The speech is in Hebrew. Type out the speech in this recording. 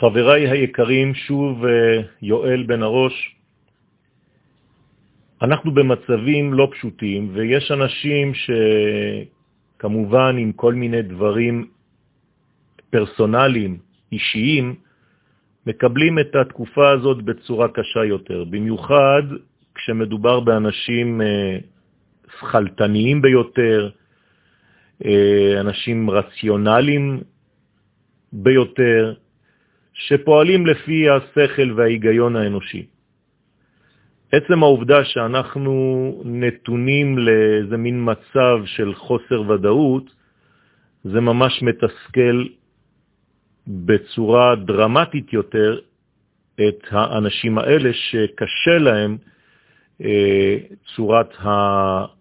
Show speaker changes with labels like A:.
A: חבריי היקרים, שוב אה, יואל בן הראש, אנחנו במצבים לא פשוטים, ויש אנשים שכמובן עם כל מיני דברים פרסונליים, אישיים, מקבלים את התקופה הזאת בצורה קשה יותר, במיוחד כשמדובר באנשים אה, שכלתניים ביותר, אה, אנשים רציונליים ביותר, שפועלים לפי השכל וההיגיון האנושי. עצם העובדה שאנחנו נתונים לאיזה מין מצב של חוסר ודאות, זה ממש מתסכל בצורה דרמטית יותר את האנשים האלה שקשה להם אה, צורת ה...